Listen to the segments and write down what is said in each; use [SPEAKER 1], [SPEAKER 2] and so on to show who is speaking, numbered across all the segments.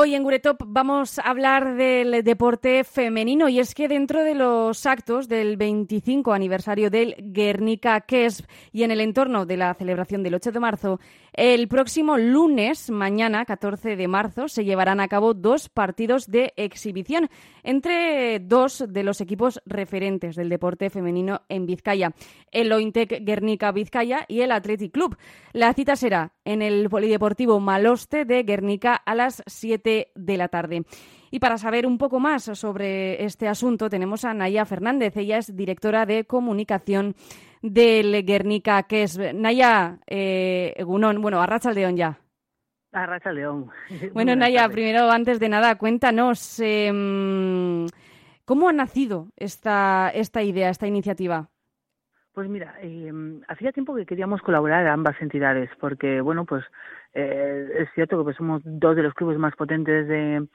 [SPEAKER 1] Hoy en Guretop vamos a hablar del deporte femenino y es que dentro de los actos del 25 aniversario del Guernica Kesp y en el entorno de la celebración del 8 de marzo, el próximo lunes, mañana 14 de marzo, se llevarán a cabo dos partidos de exhibición entre dos de los equipos referentes del deporte femenino en Vizcaya, el Ointec Guernica Vizcaya y el Athletic Club. La cita será en el Polideportivo Maloste de Guernica a las 7 de la tarde. Y para saber un poco más sobre este asunto tenemos a Naya Fernández. Ella es directora de comunicación del Guernica, que es Naya eh, Gunón, bueno, Arracha León ya.
[SPEAKER 2] Arracha León.
[SPEAKER 1] Bueno, Naya, primero, antes de nada, cuéntanos, em, ¿cómo ha nacido esta, esta idea, esta iniciativa?
[SPEAKER 2] Pues mira, eh, hacía tiempo que queríamos colaborar a ambas entidades, porque, bueno, pues eh, es cierto que pues, somos dos de los clubes más potentes de,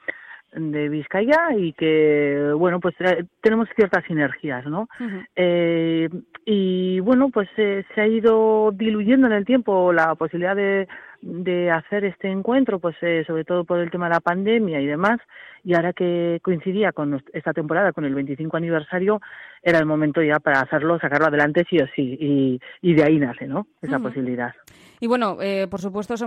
[SPEAKER 2] de Vizcaya y que, bueno, pues eh, tenemos ciertas sinergias, ¿no? eh, y, bueno, pues eh, se ha ido diluyendo en el tiempo la posibilidad de, de hacer este encuentro, pues eh, sobre todo por el tema de la pandemia y demás, y ahora que coincidía con esta temporada, con el 25 aniversario, era el momento ya para hacerlo, sacarlo adelante sí o sí, y, y de ahí nace, ¿no? Esa posibilidad.
[SPEAKER 1] Y bueno, eh, por supuesto se,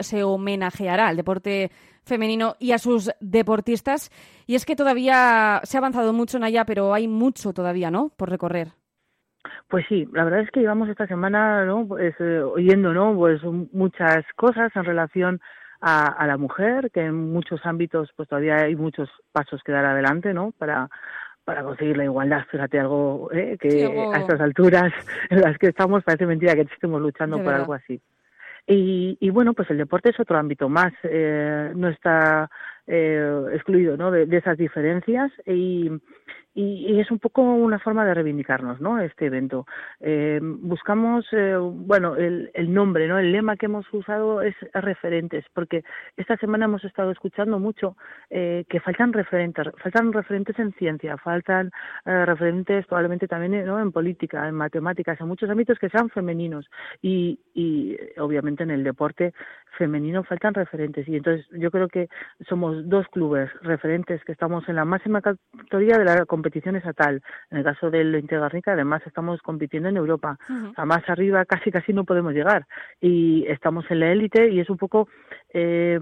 [SPEAKER 1] se homenajeará al deporte femenino y a sus deportistas. Y es que todavía se ha avanzado mucho en allá, pero hay mucho todavía, ¿no? Por recorrer.
[SPEAKER 2] Pues sí, la verdad es que llevamos esta semana, ¿no? Pues eh, oyendo, ¿no? Pues muchas cosas en relación a, a, la mujer, que en muchos ámbitos, pues todavía hay muchos pasos que dar adelante, ¿no? Para para conseguir la igualdad, fíjate algo ¿eh? que
[SPEAKER 1] Sí, algo-
[SPEAKER 2] a estas alturas en las que estamos parece mentira que estemos luchando por algo así. Y, y bueno, pues el deporte es otro ámbito más, eh, no está eh, excluido ¿no? de, de esas diferencias y, y, y es un poco una forma de reivindicarnos, ¿no? Este evento. Eh, buscamos, eh, bueno, el, el nombre, ¿no? El lema que hemos usado es referentes, porque esta semana hemos estado escuchando mucho eh, que faltan referentes, faltan referentes en ciencia, faltan eh, referentes probablemente también ¿no? en política, en matemáticas, en muchos ámbitos que sean femeninos y, y eh, obviamente en el deporte femenino faltan referentes y entonces yo creo que somos dos clubes referentes que estamos en la máxima categoría de la competición estatal. En el caso del Integarnica además estamos compitiendo en Europa.
[SPEAKER 1] Ujú.
[SPEAKER 2] A más arriba casi casi no podemos llegar y estamos en la élite y es un poco eh,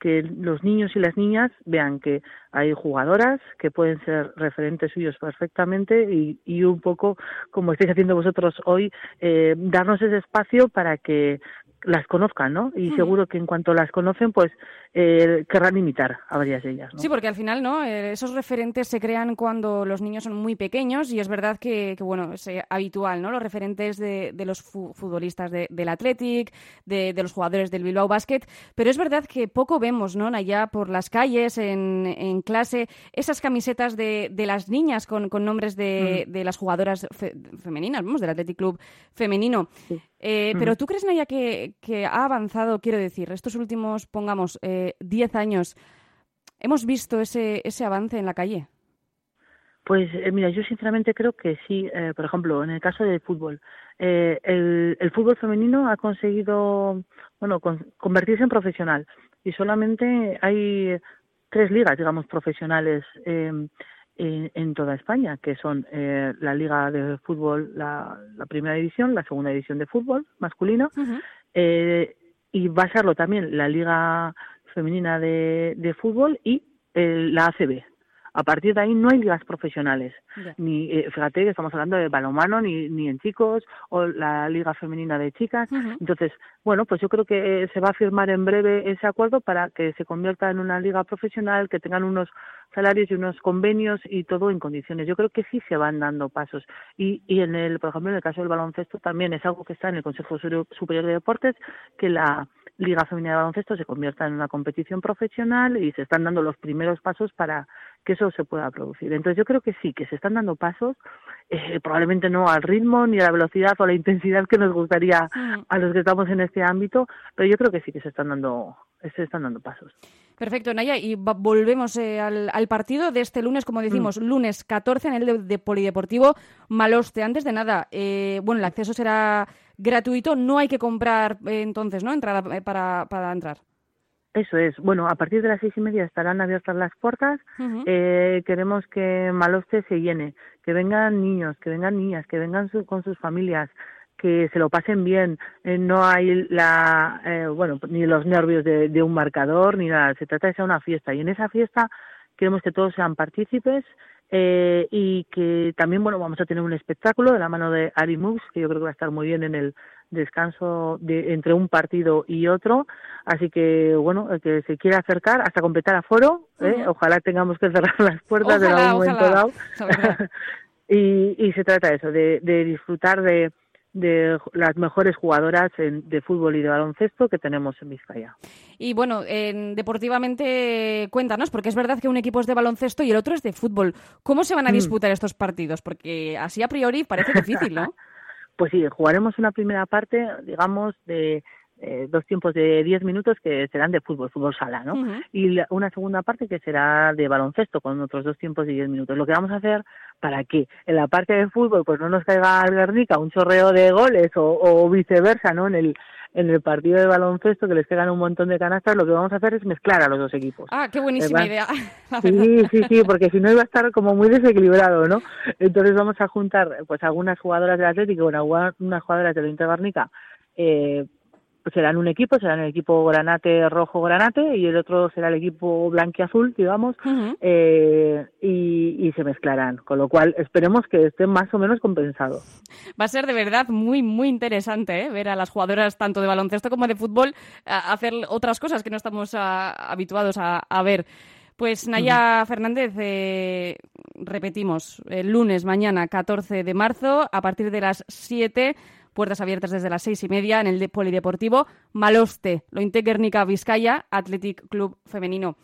[SPEAKER 2] que los niños y las niñas vean que hay jugadoras que pueden ser referentes suyos perfectamente y, y un poco como estáis haciendo vosotros hoy eh, darnos ese espacio para que las conozcan, ¿no? Y seguro que en cuanto las conocen, pues eh, querrán imitar a varias de ellas, ¿no?
[SPEAKER 1] Sí, porque al final, ¿no? Eh, esos referentes se crean cuando los niños son muy pequeños y es verdad que, que, bueno, es eh, habitual, ¿no? Los referentes de, de los fu- futbolistas de- del Athletic, de, de los jugadores del Bilbao Basket, pero es verdad que poco vemos, ¿no? Allá por las calles, en, en clase, esas camisetas de, de las niñas con, con nombres de, de las jugadoras fe- femeninas, vamos, del Athletic Club femenino.
[SPEAKER 2] Sí.
[SPEAKER 1] Eh. Pero tú crees, Naya, que, que ha avanzado, quiero decir, estos últimos, pongamos, eh, 10 años, hemos visto ese, ese avance en la calle.
[SPEAKER 2] Pues eh, mira, yo sinceramente creo que sí. Eh, por ejemplo, en el caso del fútbol, eh, el, el fútbol femenino ha conseguido, bueno, con- convertirse en profesional y solamente hay tres ligas, digamos, profesionales eh, en, en toda España, que son eh, la liga de fútbol, la, la primera división, la segunda división de fútbol masculino eh, y va a serlo también la Liga Femenina de, de Fútbol y eh, la ACB. A partir de ahí no hay ligas profesionales. Ni, eh, fíjate que estamos hablando de balonmano, ni, ni en chicos, o la Liga Femenina de Chicas. Entonces, bueno, pues yo creo que eh, se va a firmar en breve ese acuerdo para que se convierta en una liga profesional, que tengan unos salarios y unos convenios y todo en condiciones. Yo creo que sí se van dando pasos. Y, y en el, por ejemplo, en el caso del baloncesto también es algo que está en el Consejo Superior de Deportes, que la Liga Femenina de Baloncesto se convierta en una competición profesional y se están dando los primeros pasos para que eso se pueda producir. Entonces yo creo que sí, que se están dando pasos, eh, probablemente no al ritmo ni a la velocidad o a la intensidad que nos gustaría a los que estamos en este ámbito, pero yo creo que sí que se están dando, se están dando pasos.
[SPEAKER 1] Perfecto, Naya. Y volvemos eh, al, al partido de este lunes, como decimos,
[SPEAKER 2] Mm.
[SPEAKER 1] lunes 14 en el de, de Polideportivo Maloste. Antes de nada, eh, bueno, el acceso será gratuito, no hay que comprar eh, entonces, ¿no? Entrada eh, para, para entrar.
[SPEAKER 2] Eso es. Bueno, a partir de las seis y media estarán abiertas las puertas. eh, queremos que Maloste se llene, que vengan niños, que vengan niñas, que vengan con sus familias, que se lo pasen bien. Eh, no hay la, eh, bueno, ni los nervios de, de, un marcador ni nada. Se trata de ser una fiesta y en esa fiesta queremos que todos sean partícipes. Eh, y que también bueno vamos a tener un espectáculo de la mano de Ari Mux que yo creo que va a estar muy bien en el descanso de, entre un partido y otro. Así que, bueno, el que se quiera acercar hasta completar aforo, ¿eh? ojalá tengamos que cerrar las puertas en algún momento dado. y, y se trata de eso, de, de disfrutar de, de las mejores jugadoras de fútbol y de baloncesto que tenemos en Vizcaya.
[SPEAKER 1] Y bueno, en, deportivamente cuéntanos, porque es verdad que un equipo es de baloncesto y el otro es de fútbol. ¿Cómo se van a mm. disputar estos partidos? Porque así a priori parece difícil, ¿no?
[SPEAKER 2] Pues sí, jugaremos una primera parte, digamos, de eh, dos tiempos de diez minutos que serán de fútbol, fútbol sala, ¿no? Y una segunda parte que será de baloncesto con otros dos tiempos de diez minutos. Lo que vamos a hacer para que en la parte de fútbol pues no nos caiga al Guernica un chorreo de goles o, viceversa, ¿no? En el en el partido de baloncesto que les quedan un montón de canastas, lo que vamos a hacer es mezclar a los dos equipos.
[SPEAKER 1] Ah, qué buenísima idea.
[SPEAKER 2] Sí, sí, sí, porque si no iba a estar como muy desequilibrado, ¿no? Entonces vamos a juntar pues algunas jugadoras del Atlético con algunas jugadoras del Inter Barnica eh, pues serán un equipo, serán el equipo granate rojo granate y el otro será el equipo blanquiazul, digamos, eh, y, y, se mezclarán, con lo cual esperemos que estén más o menos compensados.
[SPEAKER 1] Va a ser de verdad muy, muy interesante ¿eh? ver a las jugadoras tanto de baloncesto como de fútbol hacer otras cosas que no estamos habituados a, ver. Pues Naya Fernández, eh, repetimos, el lunes, mañana, 14 de marzo, a partir de las 7 Puertas abiertas desde las seis y media en el Polideportivo Maloste, Lointe Vizcaya, Athletic Club Femenino.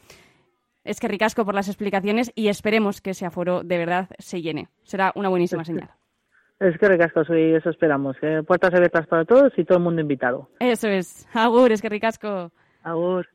[SPEAKER 1] Es que ricasco por las explicaciones y esperemos que ese aforo de verdad se llene. Será una buenísima señal.
[SPEAKER 2] Es que ricasco, soy, eso esperamos. ¿eh? Puertas abiertas para todos y todo el mundo invitado.
[SPEAKER 1] Eso es. Agur, es que ricasco.
[SPEAKER 2] Agur.